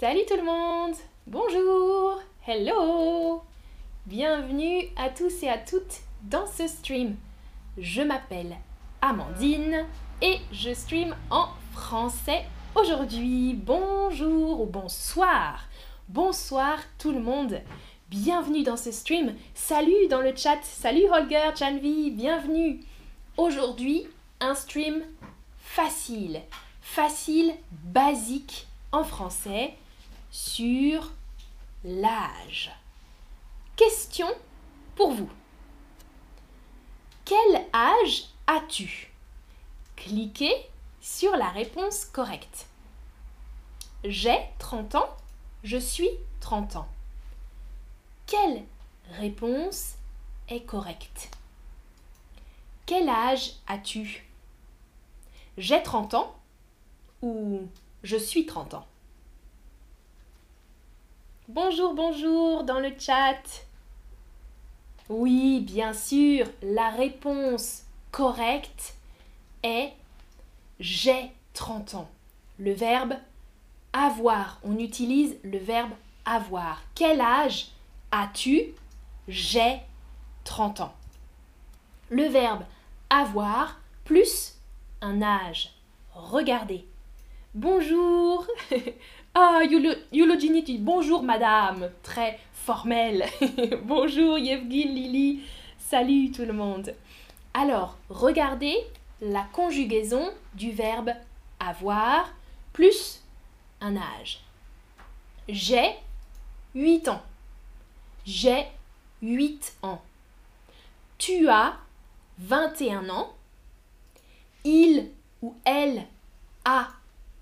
Salut tout le monde Bonjour Hello Bienvenue à tous et à toutes dans ce stream. Je m'appelle Amandine et je stream en français aujourd'hui. Bonjour ou bonsoir Bonsoir tout le monde Bienvenue dans ce stream. Salut dans le chat. Salut Holger, Chanvi, bienvenue. Aujourd'hui, un stream facile. Facile, basique en français sur l'âge. Question pour vous. Quel âge as-tu? Cliquez sur la réponse correcte. J'ai 30 ans, je suis 30 ans. Quelle réponse est correcte? Quel âge as-tu? J'ai 30 ans ou je suis 30 ans? Bonjour, bonjour dans le chat. Oui, bien sûr, la réponse correcte est j'ai 30 ans. Le verbe avoir. On utilise le verbe avoir. Quel âge as-tu? J'ai 30 ans. Le verbe avoir plus un âge. Regardez. Bonjour Ah, Yulogini dit bonjour madame, très formel. bonjour Yevgin, Lily, salut tout le monde. Alors, regardez la conjugaison du verbe avoir plus un âge. J'ai 8 ans. J'ai 8 ans. Tu as 21 ans. Il ou elle a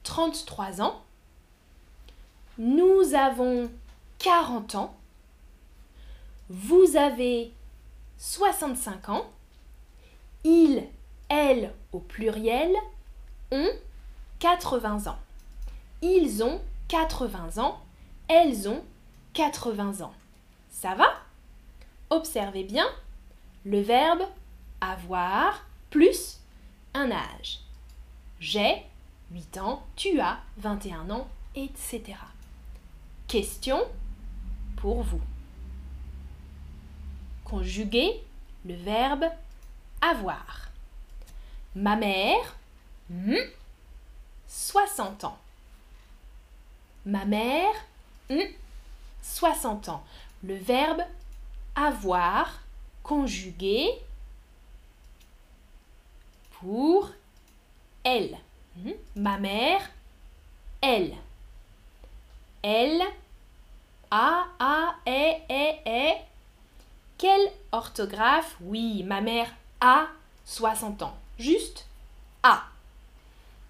33 ans. Nous avons 40 ans. Vous avez 65 ans. Il, elle au pluriel ont 80 ans. Ils ont 80 ans. Elles ont 80 ans. Ça va? Observez bien le verbe avoir plus un âge. J'ai 8 ans, tu as 21 ans, etc. Question pour vous. Conjuguez le verbe avoir. Ma mère, 60 ans. Ma mère, 60 ans. Le verbe avoir conjugué pour elle. Ma mère, elle. Elle, A, A, E, E, E. Quelle orthographe? Oui, ma mère a 60 ans. Juste A.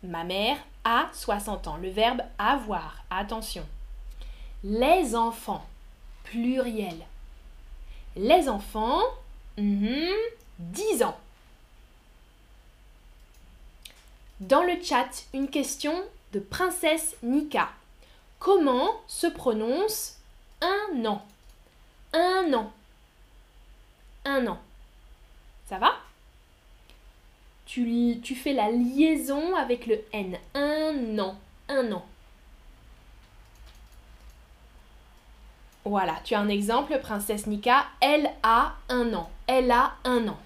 Ma mère a 60 ans. Le verbe avoir. Attention. Les enfants. Pluriel. Les enfants. 10 mhm, ans. Dans le chat, une question de Princesse Nika. Comment se prononce un an? Un an. Un an. Ça va? Tu, fais la liaison avec le N. Un an. Un an. Voilà, tu as un exemple, princesse Nika. Elle a un an. Elle a un an.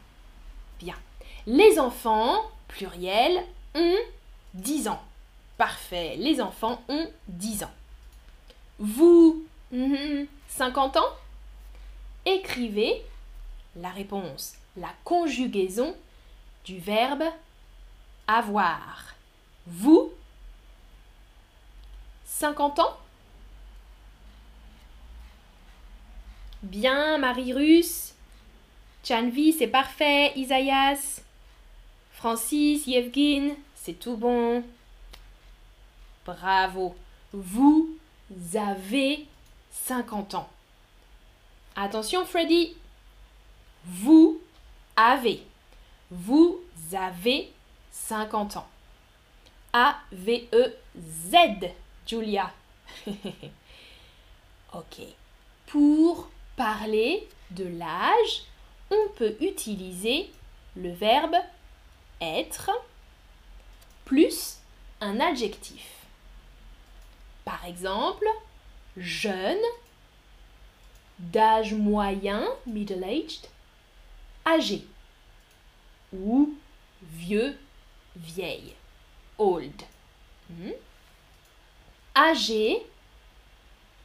Bien. Les enfants, pluriel, ont 10 ans. Parfait. Les enfants ont 10 ans. Vous, 50 ans? Écrivez la réponse, la conjugaison du verbe avoir. Vous, 50 ans? Bien, Marie-Russe. Chanvi, c'est parfait. Isaïas. Francis, Yevgin, c'est tout bon. Bravo. Vous avez 50 ans. Attention Freddy. Vous avez. Vous avez 50 ans. A-V-E-Z, Julia. ok. Pour parler de l'âge, on peut utiliser le verbe être plus un adjectif. Par exemple, jeune, d'âge moyen, middle-aged, âgé ou vieux, vieille, old. Hmm? Âgé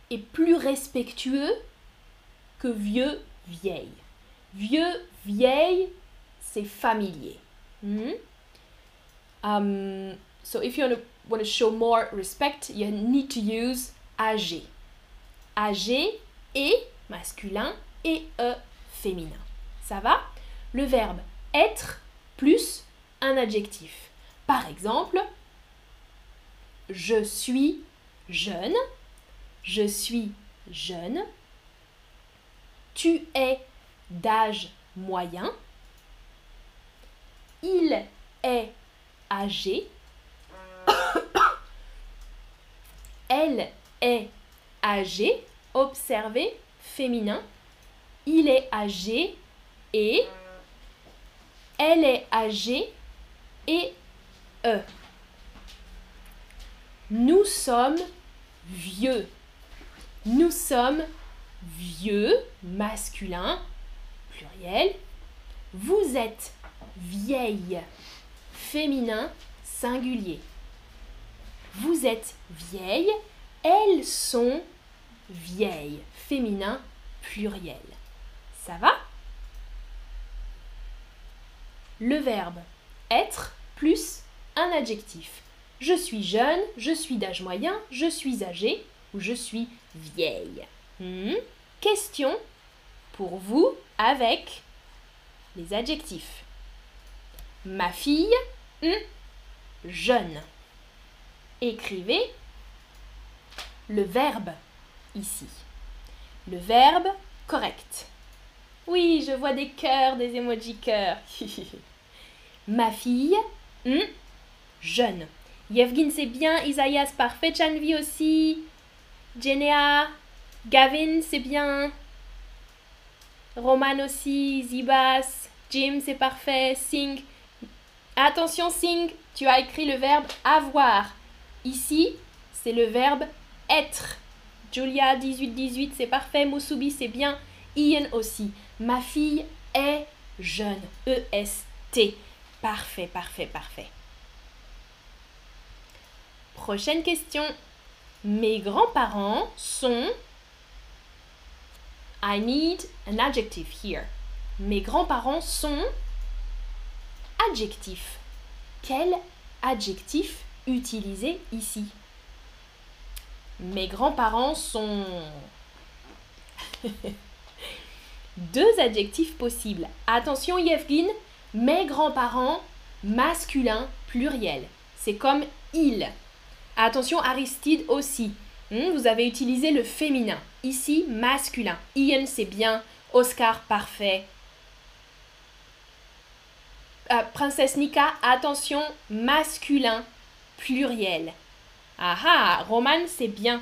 est plus respectueux que vieux, vieille. Vieux, vieille, c'est familier. Hmm? Um, so if you want to show more respect, you need to use âgé. Âgé et masculin et e féminin. Ça va? Le verbe être plus un adjectif. Par exemple, je suis jeune, je suis jeune, tu es d'âge moyen, il est âgé, elle est âgée, observez, féminin, il est âgé et elle est âgée et e. Nous sommes vieux. Nous sommes vieux, masculin, pluriel. Vous êtes vieille, féminin, singulier. Vous êtes vieille, elles sont vieilles, féminin, pluriel. Ça va? Le verbe être plus un adjectif. Je suis jeune, je suis d'âge moyen, je suis âgée ou je suis vieille. Hmm? Question pour vous avec les adjectifs. Ma fille, hmm, jeune. Écrivez le verbe ici. Le verbe correct. Oui, je vois des cœurs, des emojis cœurs. Ma fille, hmm, jeune. Yevgin, c'est bien. Isaias, parfait. Chanvi aussi. Jenea, Gavin, c'est bien. Roman aussi. Zibas, Jim, c'est parfait. Sing. Attention, Sing, tu as écrit le verbe avoir. Ici, c'est le verbe être. Julia, 18-18, c'est parfait. Musubi, c'est bien. Ian aussi. Ma fille est jeune. E-S-T. Parfait, parfait, parfait. Prochaine question. Mes grands-parents sont... I need an adjective here. Mes grands-parents sont... Adjectif. Quel adjectif utiliser ici Mes grands-parents sont... Deux adjectifs possibles. Attention Yevgin, mes grands-parents, masculin, pluriel. C'est comme il. Attention Aristide aussi. Hmm, vous avez utilisé le féminin. Ici, masculin. Ian, c'est bien. Oscar, parfait. Euh, Princesse Nika, attention, masculin, pluriel. Ah ah, Roman, c'est bien.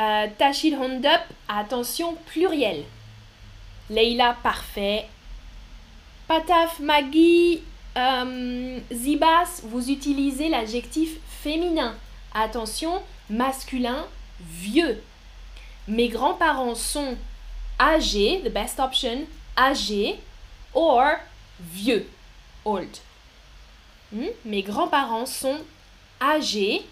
Euh, Hondup, attention, pluriel. Leila, parfait. Pataf, Maggie, euh, Zibas, vous utilisez l'adjectif féminin. Attention, masculin, vieux. Mes grands-parents sont âgés, the best option, âgés, or vieux, old. Hmm? Mes grands-parents sont âgés,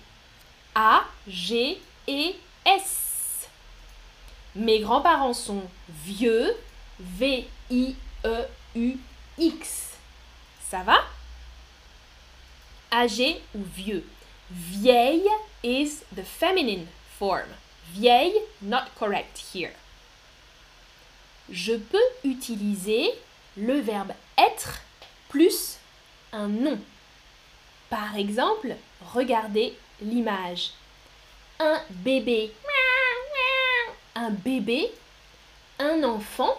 A, G et S. Mes grands-parents sont vieux, V-I-E-U-X. Ça va? Âgé ou vieux? Vieille is the feminine form. Vieille, not correct here. Je peux utiliser le verbe être plus un nom. Par exemple, regardez l'image. Un bébé. Un bébé. Un enfant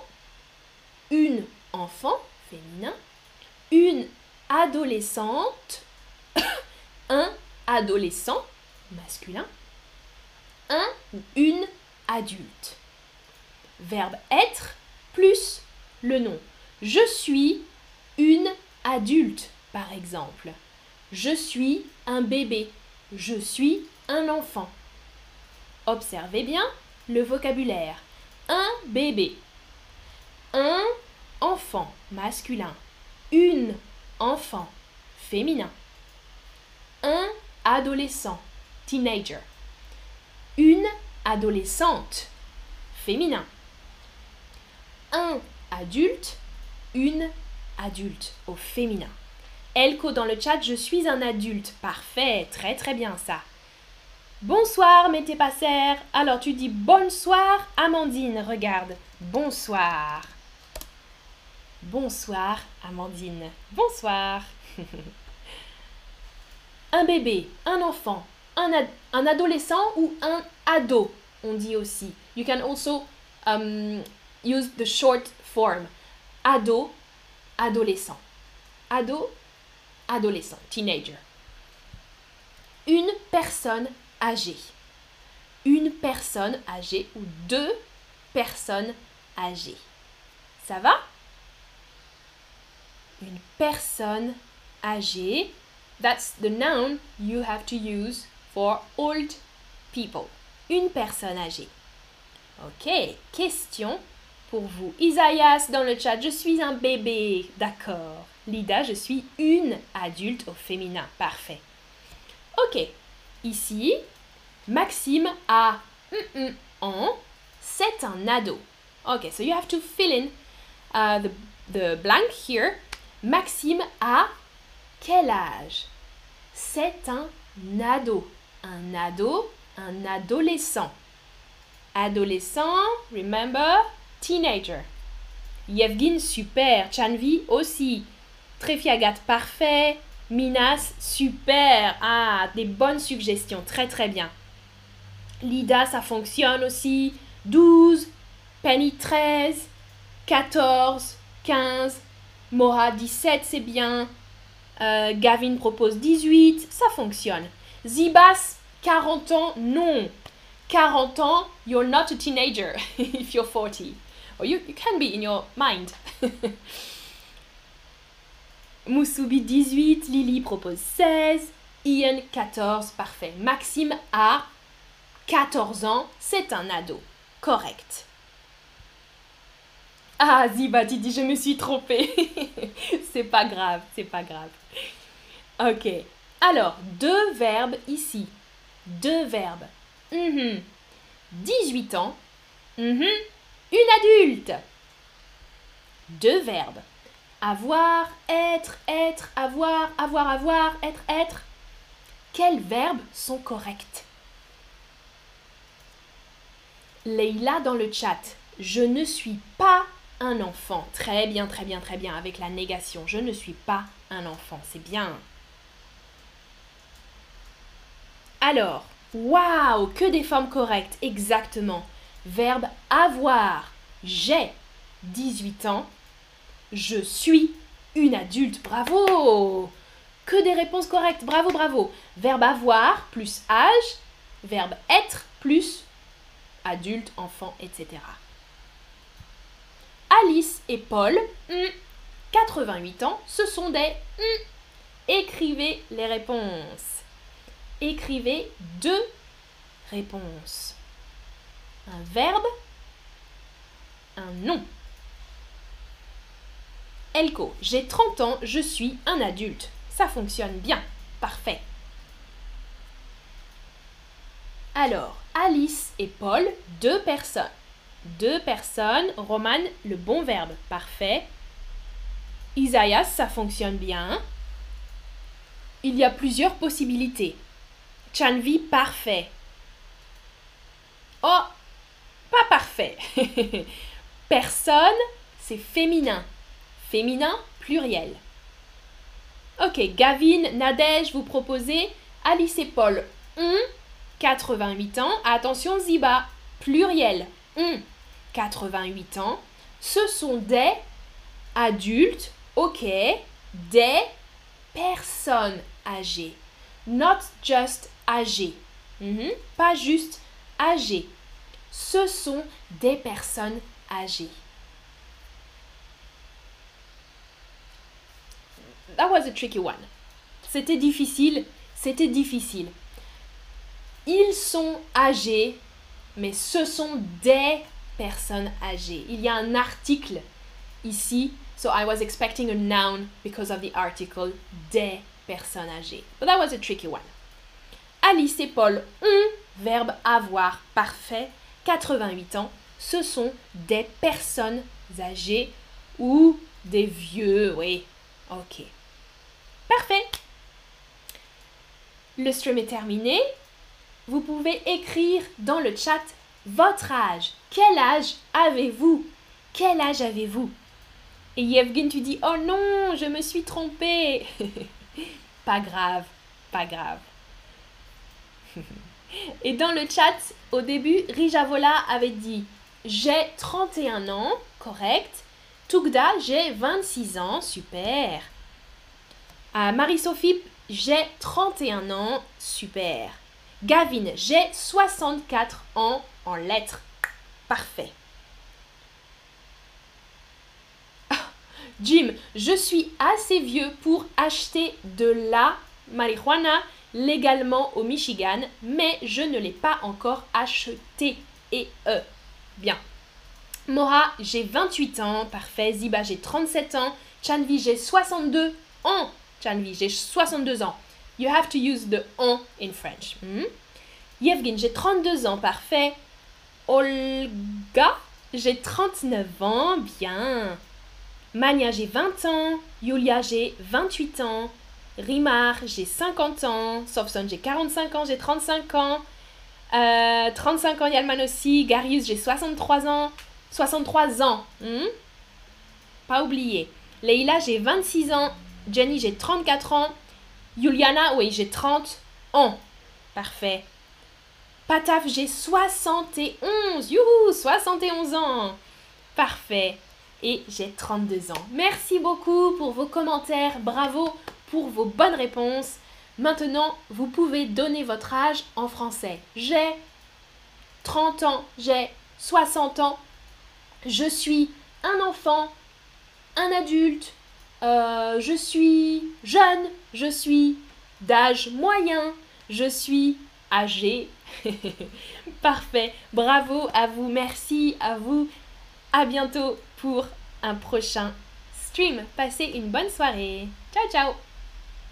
une enfant féminin, une adolescente, un adolescent masculin, un ou une adulte. Verbe être plus le nom. Je suis une adulte, par exemple. Je suis un bébé. Je suis un enfant. Observez bien le vocabulaire. Un bébé. Un enfant masculin. Une enfant féminin. Un adolescent teenager. Une adolescente féminin. Un adulte, une adulte au féminin. Elko dans le chat, je suis un adulte. Parfait, très très bien ça. Bonsoir, mettez. Alors tu dis bonsoir, Amandine, regarde. Bonsoir. Bonsoir, Amandine. Bonsoir. un bébé, un enfant, un, un, adolescent ou un ado, on dit aussi. You can also um, use the short form. Ado, adolescent. Ado, adolescent, teenager. Une personne âgée. Une personne âgée ou deux personnes âgées. Ça va? Une personne âgée. That's the noun you have to use for old people. Une personne âgée. Ok, question pour vous. Isaias dans le chat, je suis un bébé. D'accord. Lida, je suis une adulte au féminin. Parfait. Ok. Ici, Maxime a un ans. C'est un ado. Ok, so you have to fill in uh, the, the blank here. Maxime a quel âge? C'est un ado. Un ado, un adolescent. Adolescent, remember, teenager. Yevgin, super. Chanvi aussi. Trefiagat, parfait. Minas, super. Ah, des bonnes suggestions. Très, très bien. Lida, ça fonctionne aussi. 12. Penny, 13. 14. 15. Mora, 17, c'est bien. Euh, Gavin propose 18. Ça fonctionne. Zibas, 40 ans, non. 40 ans, you're not a teenager if you're 40. Or you can be in your mind. Moussoubi 18, Lily propose 16, Ian 14, parfait. Maxime a 14 ans, c'est un ado. Correct. Ah, Ziba, tu je me suis trompée. c'est pas grave, c'est pas grave. Ok. Alors, deux verbes ici. Deux verbes. 18 ans. Une adulte. Deux verbes. Avoir, être, être, avoir, avoir, avoir, être, être. Quels verbes sont corrects? Leila dans le chat. Je ne suis pas un enfant. Très bien, très bien, très bien. Avec la négation. Je ne suis pas un enfant. C'est bien. Alors, waouh, que des formes correctes. Exactement. Verbe avoir. J'ai 18 ans. Je suis une adulte. Bravo Que des réponses correctes. Bravo, bravo. Verbe avoir plus âge. Verbe être plus adulte, enfant, etc. Alice et Paul, 88 ans, ce sont des... Écrivez les réponses. Écrivez deux réponses. Un verbe, un nom. Elko, j'ai 30 ans, je suis un adulte. Ça fonctionne bien. Parfait. Alors, Alice et Paul, deux personnes. Deux personnes. Roman, le bon verbe. Parfait. Isaias, ça fonctionne bien. Il y a plusieurs possibilités. Chanvi, parfait. Oh, pas parfait. Personne, c'est féminin. Féminin, pluriel. Ok, Gavin, Nadège, vous proposez Alice et Paul, on, 88 ans. Attention, Ziba, pluriel, on, 88 ans. Ce sont des adultes, ok, des personnes âgées. Not just âgées. Mhm, pas juste âgées. Ce sont des personnes âgées. That was a tricky one. c'était difficile, c'était difficile. Ils sont âgés, mais ce sont des personnes âgées. Il y a un article ici, so I was expecting a noun because of the article des personnes âgées. But that was a tricky one. Alice et Paul ont verbe avoir parfait, 88 ans. Ce sont des personnes âgées ou des vieux, oui. Ok. Parfait. Le stream est terminé. Vous pouvez écrire dans le chat votre âge. Quel âge avez-vous? Quel âge avez-vous? Et Yevgen, tu dis Oh non, je me suis trompée. pas grave, pas grave. Et dans le chat, au début, Rijavola avait dit J'ai 31 ans, correct. Tugda, j'ai 26 ans, super. Marie-Sophie, j'ai 31 ans, super. Gavin, j'ai 64 ans en lettres. Parfait. Jim, je suis assez vieux pour acheter de la marijuana légalement au Michigan, mais je ne l'ai pas encore acheté. Et euh, bien. Mora, j'ai 28 ans. Parfait. Ziba, j'ai 37 ans. Chanvi, j'ai 62 ans. Chanvi, j'ai 62 ans. You have to use the on in French. Hmm? Yevgin, j'ai 32 ans. Parfait. Olga, j'ai 39 ans. Bien. Mania, j'ai 20 ans. Yulia, j'ai 28 ans. Rimar, j'ai 50 ans. Sofson, j'ai 45 ans. J'ai 35 ans. 35 euh, ans, Yalman aussi. Garius, j'ai 63 ans. 63 ans. Hmm? Pas oublié. Leila, j'ai 26 ans. Jenny, j'ai 34 ans. Juliana, oui, j'ai 30 ans. Parfait. Pataf, j'ai 71. Youhou, 71 ans. Parfait. Et j'ai 32 ans. Merci beaucoup pour vos commentaires. Bravo pour vos bonnes réponses. Maintenant, vous pouvez donner votre âge en français. J'ai 30 ans, j'ai 60 ans, je suis un enfant, un adulte, euh, je suis jeune, je suis d'âge moyen, je suis âgé. Parfait. Bravo à vous, merci à vous. À bientôt pour un prochain stream. Passez une bonne soirée. Ciao ciao